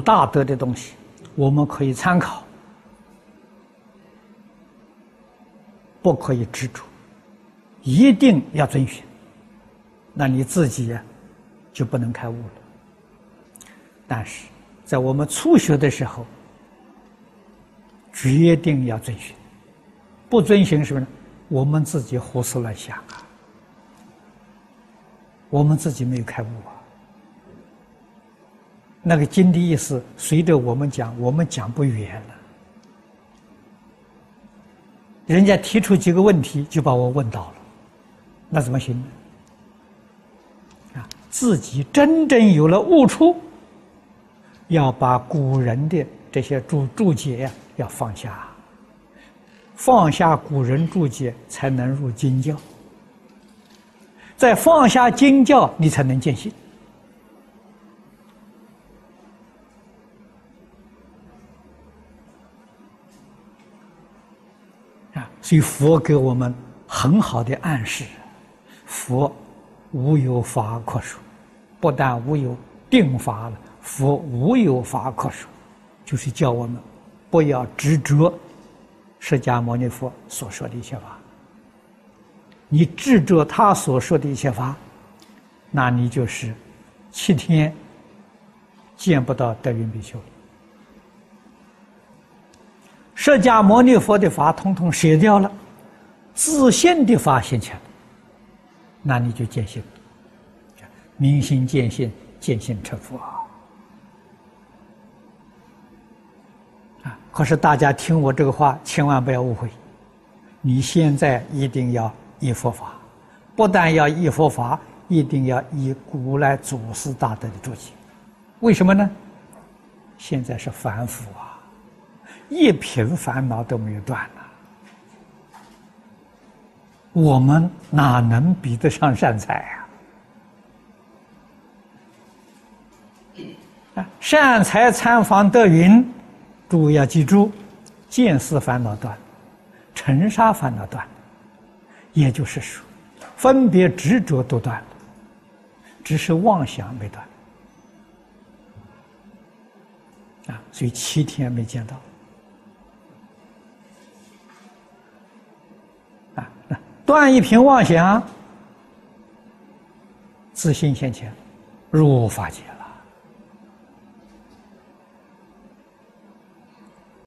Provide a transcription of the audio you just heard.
大德的东西，我们可以参考，不可以执着，一定要遵循。那你自己就不能开悟了。但是在我们初学的时候，决定要遵循，不遵循什么呢？我们自己胡思乱想啊，我们自己没有开悟啊。那个经的意思，随着我们讲，我们讲不远了。人家提出几个问题，就把我问到了，那怎么行呢？啊，自己真正有了悟出，要把古人的这些注注解呀，要放下，放下古人注解，才能入经教。再放下经教，你才能见性。所以佛给我们很好的暗示：佛无有法可说，不但无有定法了，佛无有法可说，就是叫我们不要执着释迦牟尼佛所说的一些法。你执着他所说的一些法，那你就是七天见不到德云比丘。释迦牟尼佛的法统统舍掉了，自信的法现前了，那你就见性，明心见性，见性成佛啊！可是大家听我这个话，千万不要误会，你现在一定要依佛法，不但要依佛法，一定要依古来祖师大德的注解。为什么呢？现在是反腐啊！一瓶烦恼都没有断了，我们哪能比得上善财啊？善财参访德云，诸要记住：见思烦恼断，尘沙烦恼断，也就是说，分别执着都断了，只是妄想没断啊！所以七天没见到。断一品妄想，自信先前，入法界。